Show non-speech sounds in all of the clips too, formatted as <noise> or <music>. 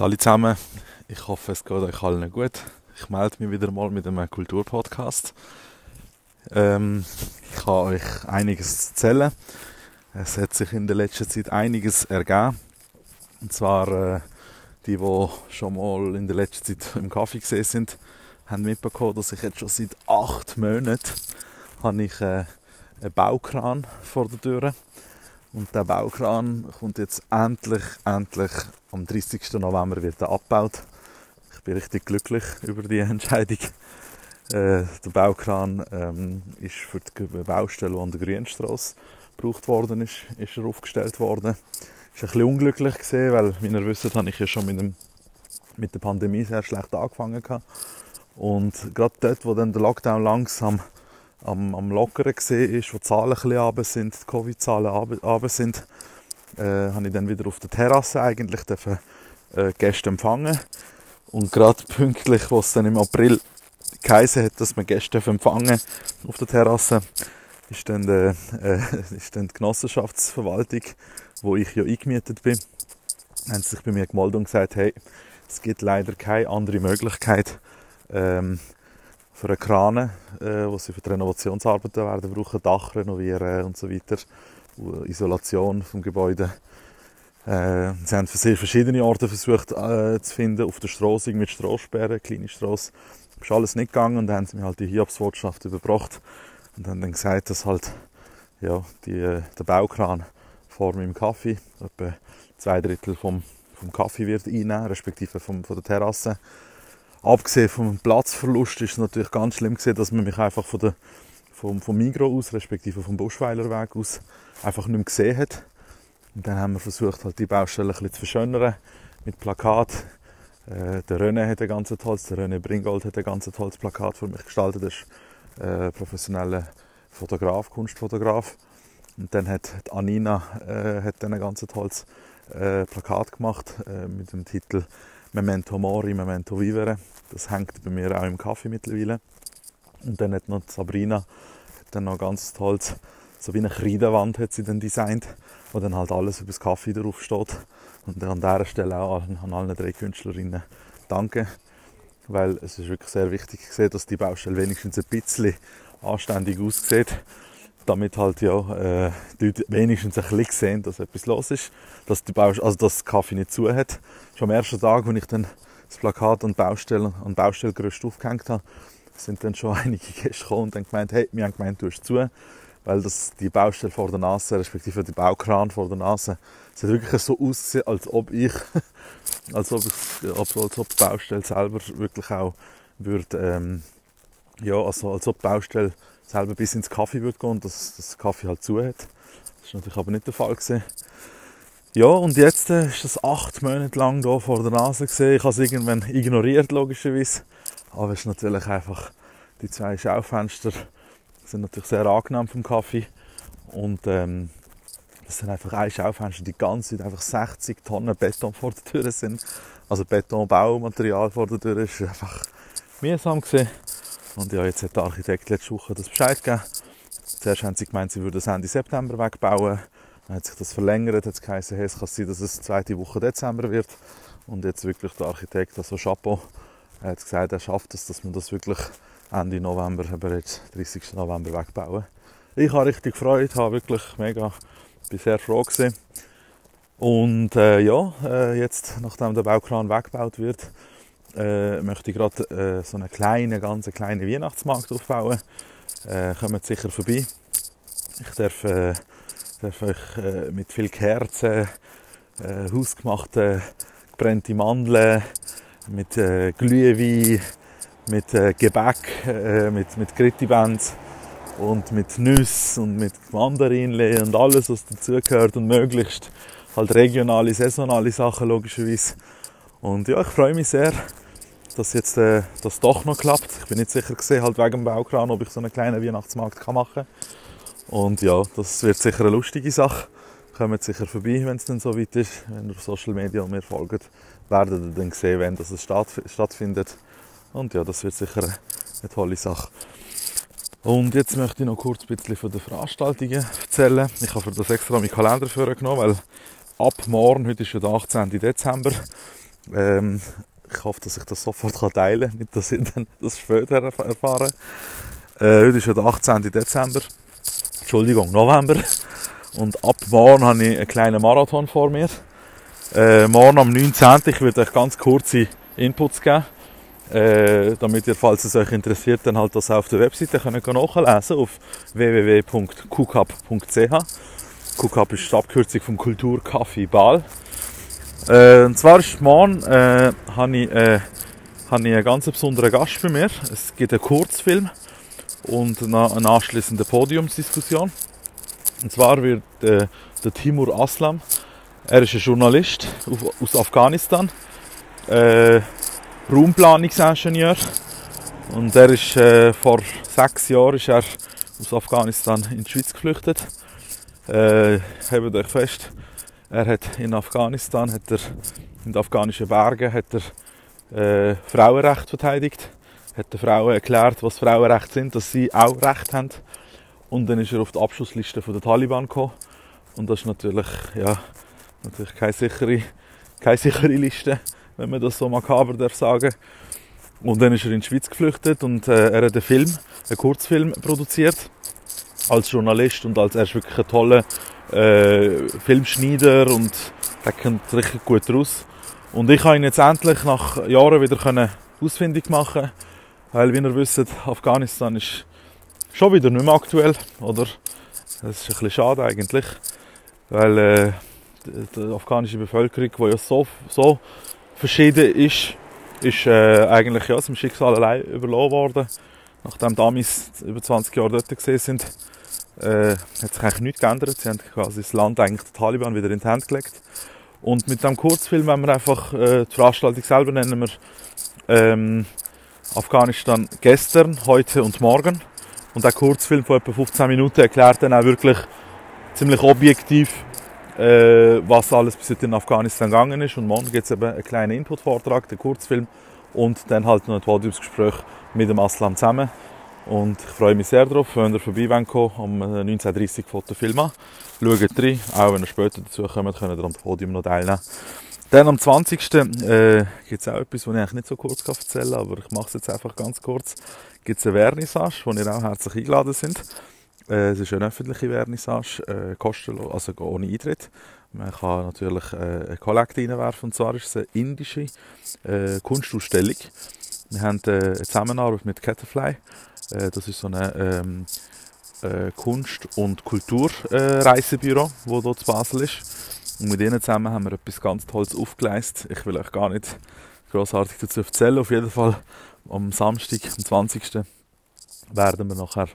Hallo zusammen, ich hoffe es geht euch allen gut. Ich melde mich wieder mal mit einem Kulturpodcast. Ähm, ich kann euch einiges erzählen. Es hat sich in der letzten Zeit einiges ergeben. Und zwar äh, die, die schon mal in der letzten Zeit im Kaffee gesehen sind, haben mitbekommen, dass ich jetzt schon seit acht Monaten habe ich, äh, einen Baukran vor der Tür und der Baukran kommt jetzt endlich, endlich am 30. November wird er abgebaut. Ich bin richtig glücklich über die Entscheidung. Äh, der Baukran ähm, ist für die Baustelle, die an der Grünstrasse gebraucht worden ist, ist er aufgestellt worden. Ist ein bisschen unglücklich gesehen, weil, wie ihr wisst, habe ich ja schon mit, dem, mit der Pandemie sehr schlecht angefangen gehabt. Und gerade dort, wo dann der Lockdown langsam am, am Lockeren gesehen ist, wo die Zahlen ein bisschen sind, die Covid-Zahlen runter sind, äh, habe ich dann wieder auf der Terrasse eigentlich dürfen, äh, Gäste empfangen. Und gerade pünktlich, wo es dann im April geheißen hat, dass man Gäste empfangen auf der Terrasse, ist dann, äh, äh, <laughs> ist dann die Genossenschaftsverwaltung, wo ich ja eingemietet bin, haben sich bei mir gemeldet und gesagt, hey, es gibt leider keine andere Möglichkeit, ähm, für eine Krane, äh, wo sie für die Renovationsarbeiten werden brauchen, Dach renovieren und so weiter, Isolation vom Gebäude. Äh, sie haben sehr verschiedene Orte versucht äh, zu finden, auf der Straße mit Straßsperren, kleine Straße. Ist alles nicht gegangen und dann haben sie mir halt die Hiobsbotschaft überbracht und haben dann gesagt, dass halt ja, die, äh, der Baukran vor meinem Kaffee, etwa zwei Drittel vom, vom Kaffee wird einnehmen, respektive vom, von der Terrasse abgesehen vom Platzverlust ist es natürlich ganz schlimm gesehen, dass man mich einfach von der, vom, vom Migro aus, respektive vom Buschweilerweg aus, einfach nicht mehr gesehen hat. Und dann haben wir versucht, halt die Baustelle ein bisschen zu verschönern mit Plakat. Äh, der René hat ein ganz tolles, der René Bringold hat ein ganz tolles Plakat für mich gestaltet. Er ist äh, professioneller Fotograf, Kunstfotograf. Und dann hat Anina äh, hat dann ein ganz tolles äh, Plakat gemacht äh, mit dem Titel Memento Mori, Memento Vivere. Das hängt bei mir auch im Kaffee mittlerweile. Und dann hat noch Sabrina dann noch ganz toll, so wie eine Kreidewand hat sie dann designt, wo dann halt alles über das Kaffee drauf steht. Und an dieser Stelle auch an allen drei Künstlerinnen danke, weil es ist wirklich sehr wichtig gesehen, dass die Baustelle wenigstens ein bisschen anständig aussieht damit halt ja äh, die Leute wenigstens ein bisschen sehen, dass etwas los ist, dass die Baustelle, also dass das Kaffee nicht zu hat. Schon am ersten Tag, als ich dann das Plakat an Baustelle, an Baustellgerüst aufgehängt habe, sind dann schon <laughs> einige Gäste gekommen und dann gemeint, hey, wir haben gemeint, du hast zu, weil das die Baustelle vor der Nase, respektive die Baukran vor der Nase, hat wirklich so ausgesehen, <laughs> als ob ich, als ob, ich, als ob die Baustelle selber wirklich auch würde, ähm, ja, also als ob die Baustelle selber bis ins Kaffee würde gehen und dass das Kaffee halt zu hat. Das ist natürlich aber nicht der Fall gewesen. Ja, und jetzt äh, ist das acht Monate lang hier vor der Nase gesehen. Ich habe es irgendwann ignoriert, logischerweise. Aber es ist natürlich einfach, die zwei Schaufenster sind natürlich sehr angenehm vom Kaffee. Und ähm, das sind einfach ein Schaufenster, die ganze Zeit einfach 60 Tonnen Beton vor der Tür sind. Also Betonbaumaterial vor der Tür ist einfach mühsam gesehen. Und ja, jetzt hat der Architekt letzte Woche das Bescheid gegeben. Zuerst haben sie gemeint, sie würden das Ende September wegbauen. Dann hat sich das verlängert, hat es geheißen, hey, es kann sein, dass es zweite Woche Dezember wird. Und jetzt wirklich der Architekt, also Chapeau, hat gesagt, er schafft es, dass man das wirklich Ende November, aber jetzt 30. November wegbauen. Ich habe richtig gefreut, habe wirklich mega, bin sehr froh gewesen. Und äh, ja, äh, jetzt, nachdem der Baukran weggebaut wird, äh, möchte ich gerade äh, so einen kleinen, ganz kleinen Weihnachtsmarkt aufbauen. Äh, kommt sicher vorbei. Ich darf, euch äh, mit viel Kerzen, äh, hausgemachte gebrannte Mandeln, mit äh, Glühwein, mit äh, Gebäck, äh, mit, mit Grittibens und mit Nüsse und mit Mandarinle und alles, was dazugehört und möglichst halt regionale, saisonale Sachen logischerweise. Und ja, ich freue mich sehr dass jetzt äh, das doch noch klappt. Ich bin nicht sicher gesehen, halt wegen dem Baukran, ob ich so einen kleinen Weihnachtsmarkt kann machen kann. Und ja, das wird sicher eine lustige Sache. Kommt sicher vorbei, wenn es dann so weit ist. Wenn ihr auf Social Media mir folgt, werdet ihr dann sehen, wenn das stattfindet. Und ja, das wird sicher eine tolle Sache. Und jetzt möchte ich noch kurz ein bisschen von den Veranstaltungen erzählen. Ich habe für das extra meinen Kalender vorgenommen, weil ab morgen, heute ist ja der 18. Dezember, Ähm, ich hoffe, dass ich das sofort teilen kann, nicht dass ich dann das später erfahre. Äh, heute ist ja der 18. Dezember. Entschuldigung, November. Und ab morgen habe ich einen kleinen Marathon vor mir. Äh, morgen am 19. Ich werde euch ganz kurze Inputs geben. Äh, damit ihr, falls es euch interessiert, dann halt das auf der Webseite könnt nachlesen auf www.kucap.ch. Kucap ist die Abkürzung vom Kulturcafé Ball. Äh, und zwar ist morgen äh, habe ich, äh, hab ich einen ganz besonderen Gast bei mir. Es gibt einen Kurzfilm und eine, anschließende Podiumsdiskussion. Und zwar wird äh, der Timur Aslam, er ist ein Journalist aus Afghanistan, äh, Raumplanungsingenieur und er ist äh, vor sechs Jahren ist er aus Afghanistan in die Schweiz geflüchtet. Äh, hebt euch fest, er hat in Afghanistan, hat er, in den afghanischen Bergen, hat er äh, Frauenrecht verteidigt, hat den Frauen erklärt, was Frauenrechte sind, dass sie auch Recht haben. Und dann ist er auf die Abschlussliste der Taliban gekommen. Und das ist natürlich, ja, natürlich keine sichere, keine sichere Liste, wenn man das so makaber darf sagen. Und dann ist er in die Schweiz geflüchtet und äh, er hat einen Film, einen Kurzfilm produziert als Journalist und als er ist wirklich ein toller äh, Filmschneider und der kommt richtig gut raus. Und ich habe ihn jetzt endlich nach Jahren wieder ausfindig machen, weil wie ihr wisst, Afghanistan ist schon wieder nicht mehr aktuell, oder? Das ist ein bisschen schade eigentlich, weil äh, die, afghanische Bevölkerung, die ja so, so verschieden ist, ist äh, eigentlich ja, zum Schicksal allein überlassen worden. Nachdem Amis über 20 Jahre dort gesehen sind, äh, hat sich eigentlich nichts geändert. Sie haben quasi das Land eigentlich den Taliban wieder in die Hand gelegt. Und mit dem Kurzfilm, wenn wir einfach äh, die Veranstaltung selber nennen, wir ähm, Afghanistan gestern, heute und morgen. Und der Kurzfilm von etwa 15 Minuten erklärt dann auch wirklich ziemlich objektiv, äh, was alles bis jetzt in Afghanistan gegangen ist. Und morgen gibt es eben einen kleinen Input-Vortrag, den Kurzfilm und dann halt noch ein Podiumsgespräch mit dem Aslam zusammen. Und ich freue mich sehr darauf, wenn ihr vorbei wollt, um 19.30 Uhr Fotofilm an. Schaut rein, auch wenn ihr später dazu kommt, könnt ihr am Podium noch teilnehmen. Dann am 20. Äh, gibt es auch etwas, was ich eigentlich nicht so kurz erzählen kann, aber ich mache es jetzt einfach ganz kurz. Gibt es eine Vernissage, wo ihr auch herzlich eingeladen sind. Äh, es ist eine öffentliche Vernissage, äh, kostenlos, also ohne Eintritt. Man kann natürlich äh, eine Kollekte reinwerfen, und zwar ist es eine indische äh, Kunstausstellung. Wir haben äh, eine Zusammenarbeit mit Catterfly. Äh, das ist so eine ähm, äh, Kunst- und Kulturreisebüro, äh, wo dort zu Basel ist. Und mit ihnen zusammen haben wir etwas ganz Tolles aufgeleistet. Ich will euch gar nicht großartig dazu erzählen. Auf jeden Fall am Samstag, am 20. werden wir nachher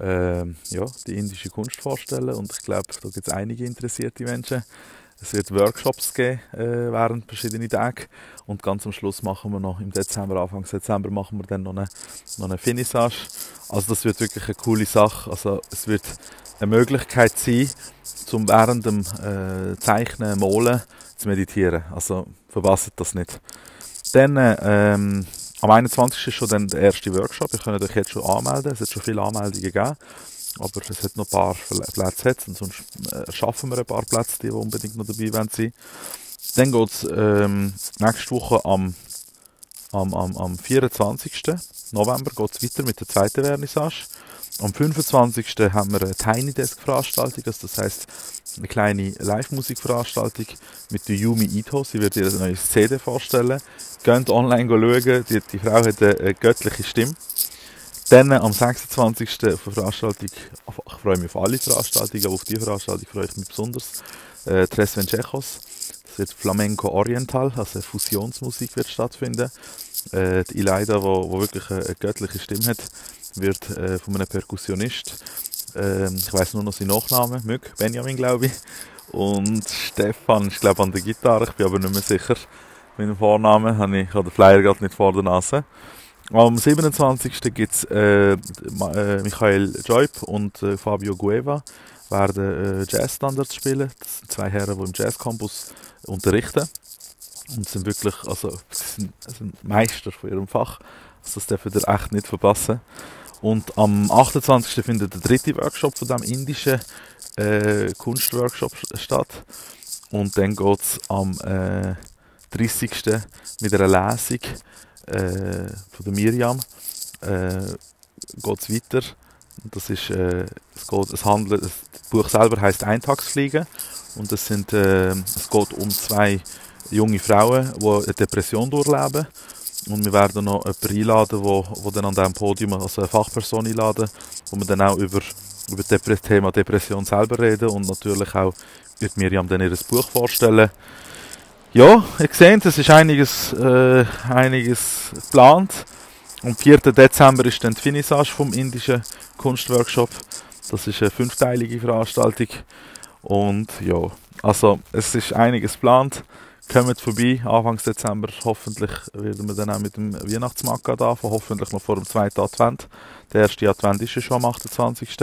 äh, ja, die indische Kunst vorstellen. Und ich glaube, da gibt es einige interessierte Menschen. Es wird Workshops geben äh, während verschiedenen Tagen. Und ganz am Schluss machen wir noch, im Dezember, Anfang Dezember, machen wir dann noch eine, noch eine Finissage. Also das wird wirklich eine coole Sache. Also es wird eine Möglichkeit sein, zum während dem äh, Zeichnen, Malen zu meditieren. Also verbasst das nicht. Dann ähm, am 21. ist schon dann der erste Workshop. Ihr könnt euch jetzt schon anmelden. Es hat schon viele Anmeldungen gegeben. Aber es hat noch ein paar Plätze jetzt, und sonst äh, schaffen wir ein paar Plätze, die, unbedingt noch dabei sein wollen. Dann geht es ähm, nächste Woche am, am, am, am 24. November geht's weiter mit der zweiten Vernissage. Am 25. haben wir eine Tiny Desk Veranstaltung, also das heißt eine kleine Live-Musik-Veranstaltung mit der Yumi Ito. Sie wird ihr ein neues CD vorstellen. Geht online schauen, die, die Frau hat eine, eine göttliche Stimme. Dann am 26. auf Veranstaltung, ich freue mich auf alle Veranstaltungen, aber auf die Veranstaltung freue ich mich besonders. Äh, Tres Venchejos, das wird Flamenco Oriental, also Fusionsmusik wird stattfinden. Äh, die Ileida, wo, wo wirklich eine, eine, göttliche Stimme hat, wird äh, von einem Perkussionist, äh, ich weiß nur noch seinen Nachnamen, Mück, Benjamin glaube ich, und Stefan, ich glaube an der Gitarre, ich bin aber nicht mehr sicher mit dem Vornamen, ich, ich habe den Flyer gerade nicht vor der Nase. Am 27. gibt es äh, Michael Joib und äh, Fabio Gueva werden äh, Jazzstandards spielen. Das sind zwei Herren, die im Jazz Campus unterrichten. Und sind wirklich, also, sind, sind Meister von ihrem Fach. Also das dürfen ihr echt nicht verpassen. Und am 28. findet der dritte Workshop von diesem indischen äh, Kunstworkshop statt. Und dann geht es am äh, 30. mit einer Lesung äh, von der Miriam äh, geht es weiter. Das ist, äh, es, geht, es handelt, das Buch selber heißt Eintagsfliegen und es, sind, äh, es geht um zwei junge Frauen, die eine Depression durchleben. Und wir werden noch jemanden einladen, wo, wo dann an diesem Podium, also eine Fachperson einladen, wo wir dann auch über, über das Thema Depression selber reden und natürlich auch wird Miriam dann ihr Buch vorstellen. Ja, ihr seht, es ist einiges, äh, einiges geplant. Am 4. Dezember ist dann die Finissage vom indischen Kunstworkshop. Das ist eine fünfteilige Veranstaltung. Und ja, also es ist einiges geplant. Kommt vorbei, Anfang Dezember. Hoffentlich werden wir dann auch mit dem Weihnachtsmarkt da, hoffentlich noch vor dem zweiten Advent. Der erste Advent ist ja schon am 28.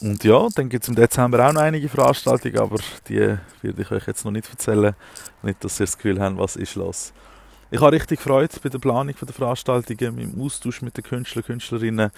Und ja, dann gibt es im Dezember auch noch einige Veranstaltungen, aber die werde ich euch jetzt noch nicht erzählen. Nicht, dass ihr das Gefühl habt, was ist los. Ich habe richtig Freude bei der Planung der Veranstaltungen, dem Austausch mit den Künstlern, Künstlerinnen,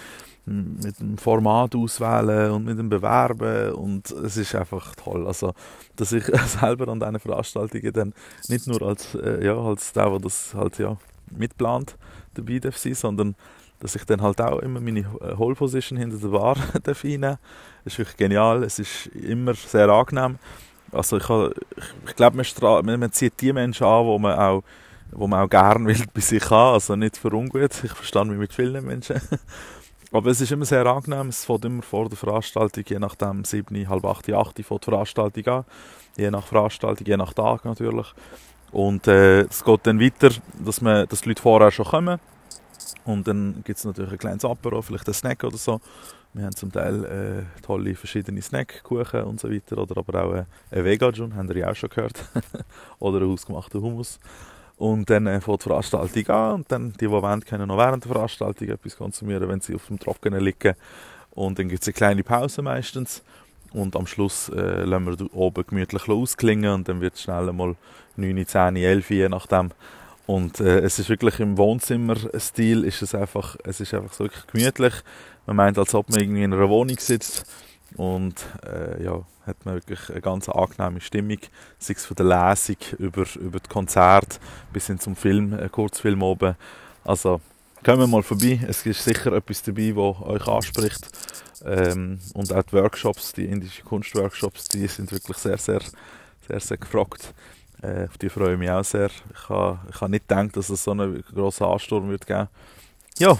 mit dem Format auswählen und mit dem Bewerben und es ist einfach toll. Also, dass ich <laughs> selber an diesen Veranstaltungen dann nicht nur als, äh, ja, als der, der das halt ja mitplant, dabei darf sein, sondern dass ich dann halt auch immer meine Hole Position hinter der Bar <laughs> darf. Das ist wirklich genial, es ist immer sehr angenehm. Also ich, ich, ich glaube, man, man zieht die Menschen an, wo man auch wo man auch gerne will bei sich haben, also nicht für ungut. Ich verstehe mich mit vielen Menschen. <laughs> Aber es ist immer sehr angenehm, es fängt immer vor der Veranstaltung, je nachdem 7, halb 8, 8 fängt die Veranstaltung an, je nach Veranstaltung, je nach Tag natürlich. Und äh, es geht dann weiter, dass, man, dass die Leute vorher schon kommen und dann gibt es natürlich ein kleines Apero, vielleicht ein Snack oder so. Wir haben zum Teil äh, tolle verschiedene Snack, Kuchen und so weiter. Oder aber auch äh, ein Vegajun, haben ihr ja auch schon gehört. <laughs> oder einen hausgemachten Hummus. Und dann äh, fängt die Veranstaltung an und dann die, die wollen, können noch während der Veranstaltung etwas konsumieren, wenn sie auf dem Trockenen liegen. Und dann gibt es eine kleine Pause meistens. Und am Schluss äh, lassen wir oben gemütlich ausklingen und dann wird es schnell mal 9, 10, 11, je nachdem. Und äh, es ist wirklich im Wohnzimmerstil ist es einfach, es ist einfach so wirklich gemütlich. Man meint, als ob man irgendwie in einer Wohnung sitzt. Und äh, ja, hat man wirklich eine ganz angenehme Stimmung, sei es von der Lesung über, über das Konzert bis hin zum Film, äh, Kurzfilm oben. Also kommen wir mal vorbei, es ist sicher etwas dabei, was euch anspricht. Ähm, und auch die Workshops, die indischen Kunstworkshops, die sind wirklich sehr, sehr, sehr, sehr gefragt. Äh, auf die freue ich mich auch sehr. Ich habe ich nicht gedacht, dass es so einen grossen Ansturm wird geben. Ja,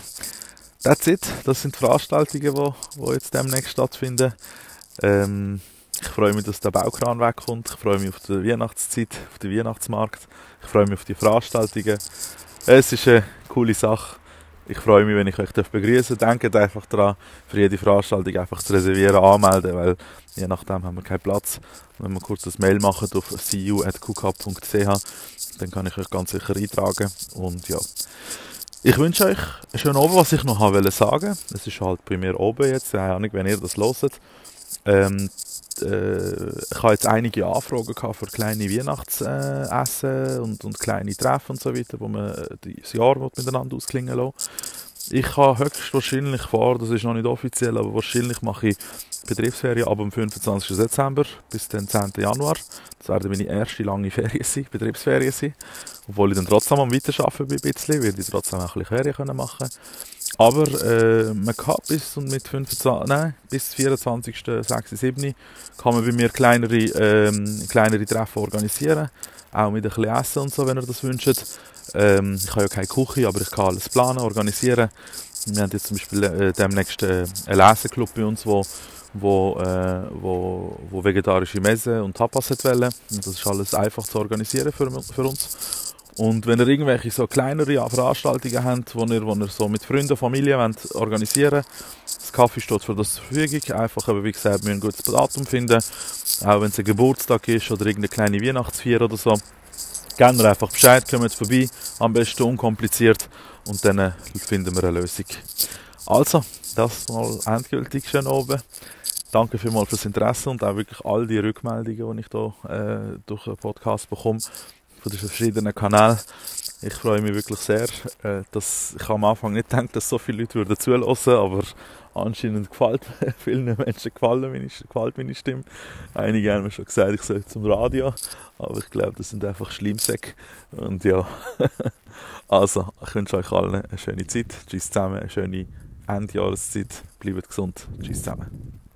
that's it. Das sind die Veranstaltungen, die, die jetzt demnächst stattfinden. Ähm, ich freue mich, dass der Baukran wegkommt. Ich freue mich auf die Weihnachtszeit, auf den Weihnachtsmarkt. Ich freue mich auf die Veranstaltungen. Es ist eine coole Sache. Ich freue mich, wenn ich euch begrüßen darf. Denkt einfach daran, für jede Veranstaltung einfach zu reservieren, anmelden, weil je nachdem haben wir keinen Platz. Und wenn wir kurz das Mail machen auf cu.qcup.ch, dann kann ich euch ganz sicher eintragen. Und ja, ich wünsche euch schönen Abend, was ich noch wollte sagen. Es ist halt bei mir oben jetzt, keine Ahnung, wenn ihr das hört. Ähm, äh, ich habe jetzt einige Anfragen gehabt für kleine Weihnachtsessen und, und kleine Treffen und so weiter, wo man äh, das Jahr miteinander ausklingen lassen. Ich habe höchstwahrscheinlich vor, das ist noch nicht offiziell, aber wahrscheinlich mache ich Betriebsferien ab dem 25. Dezember bis den 10. Januar. Das werden meine erste lange Ferien sein, Betriebsferien sein. Obwohl ich dann trotzdem am Weiterarbeiten bin, ein bisschen, werde ich trotzdem auch ein bisschen Ferien machen können aber äh, man kann bis und mit 25, nein, bis 24. 6. 7. kann man bei mir kleinere, ähm, kleinere Treffen organisieren. Auch mit ein bisschen Essen und so, wenn ihr das wünscht. Ähm, ich habe ja keine Küche, aber ich kann alles planen, organisieren. Wir haben jetzt zum Beispiel äh, demnächst äh, einen Lesenclub bei uns, wo, wo, äh, wo, wo vegetarische Messe und Tapas wollen. Und das ist alles einfach zu organisieren für, für uns. Und wenn ihr irgendwelche so kleinere Veranstaltungen habt, wo ihr, wo ihr so mit Freunden, Familie wollt organisieren das Kaffee steht für das zur Verfügung. Einfach, aber wie gesagt, wir ein gutes Datum finden. Auch wenn es ein Geburtstag ist oder irgendeine kleine Weihnachtsfeier oder so. Gerne einfach Bescheid, kommt vorbei. Am besten unkompliziert. Und dann äh, finden wir eine Lösung. Also, das mal endgültig schön oben. Danke vielmals fürs Interesse und auch wirklich all die Rückmeldungen, die ich hier äh, durch den Podcast bekomme von den verschiedenen Kanälen. Ich freue mich wirklich sehr. Äh, dass, ich am Anfang nicht gedacht, dass so viele Leute würden zulassen, aber Anscheinend gefällt <laughs> vielen Menschen gefallen meine, gefällt meine Stimme. Einige haben mir schon gesagt, ich soll zum Radio, aber ich glaube, das sind einfach Schlimmsäcke. Und ja, <laughs> also, ich wünsche euch allen eine schöne Zeit. Tschüss zusammen, eine schöne Endjahreszeit. Bleibt gesund. Tschüss zusammen.